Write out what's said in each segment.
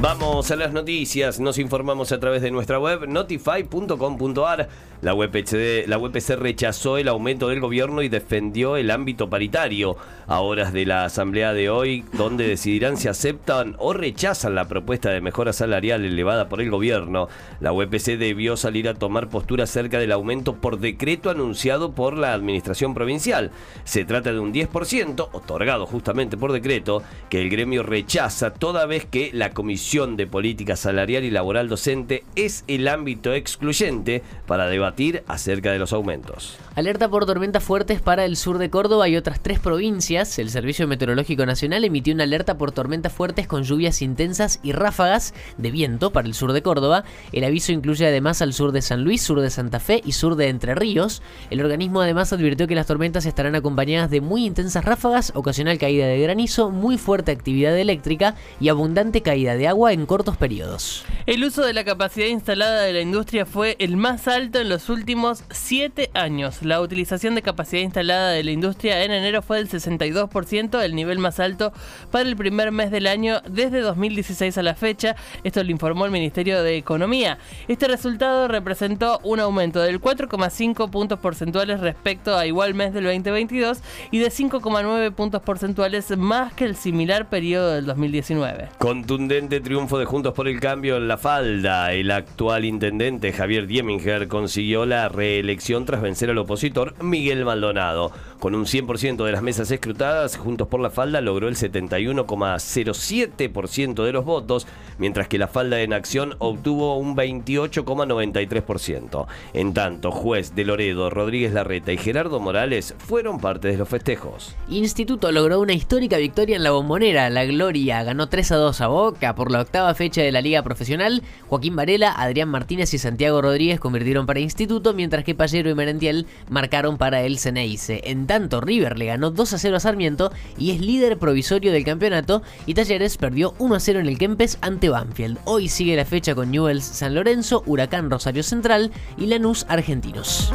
Vamos a las noticias, nos informamos a través de nuestra web notify.com.ar. La la UPC rechazó el aumento del gobierno y defendió el ámbito paritario. A horas de la asamblea de hoy, donde decidirán si aceptan o rechazan la propuesta de mejora salarial elevada por el gobierno, la UPC debió salir a tomar postura acerca del aumento por decreto anunciado por la administración provincial. Se trata de un 10%, otorgado justamente por decreto, que el gremio rechaza toda vez que la comisión de Política Salarial y Laboral Docente es el ámbito excluyente para debatir acerca de los aumentos. Alerta por tormentas fuertes para el sur de Córdoba y otras tres provincias. El Servicio Meteorológico Nacional emitió una alerta por tormentas fuertes con lluvias intensas y ráfagas de viento para el sur de Córdoba. El aviso incluye además al sur de San Luis, sur de Santa Fe y sur de Entre Ríos. El organismo además advirtió que las tormentas estarán acompañadas de muy intensas ráfagas, ocasional caída de granizo, muy fuerte actividad eléctrica y abundante caída de agua en cortos periodos. El uso de la capacidad instalada de la industria fue el más alto en los últimos 7 años. La utilización de capacidad instalada de la industria en enero fue del 62%, el nivel más alto para el primer mes del año desde 2016 a la fecha. Esto lo informó el Ministerio de Economía. Este resultado representó un aumento del 4,5 puntos porcentuales respecto a igual mes del 2022 y de 5,9 puntos porcentuales más que el similar periodo del 2019. Contundente triunfo de Juntos por el Cambio en la falda. El actual intendente Javier Dieminger consiguió la reelección tras vencer al opositor Miguel Maldonado. Con un 100% de las mesas escrutadas, Juntos por la falda logró el 71,07% de los votos, mientras que la falda en acción obtuvo un 28,93%. En tanto, juez de Loredo, Rodríguez Larreta y Gerardo Morales fueron parte de los festejos. Instituto logró una histórica victoria en la bombonera. La Gloria ganó 3 a 2 a Boca por la octava fecha de la Liga Profesional, Joaquín Varela, Adrián Martínez y Santiago Rodríguez convirtieron para Instituto, mientras que Pallero y Merentiel marcaron para el Ceneice. En tanto, River le ganó 2 a 0 a Sarmiento y es líder provisorio del campeonato, y Talleres perdió 1 a 0 en el Kempes ante Banfield. Hoy sigue la fecha con Newells San Lorenzo, Huracán Rosario Central y Lanús Argentinos.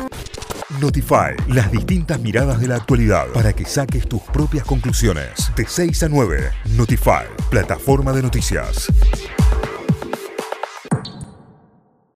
Notify, las distintas miradas de la actualidad para que saques tus propias conclusiones. De 6 a 9, Notify, plataforma de noticias.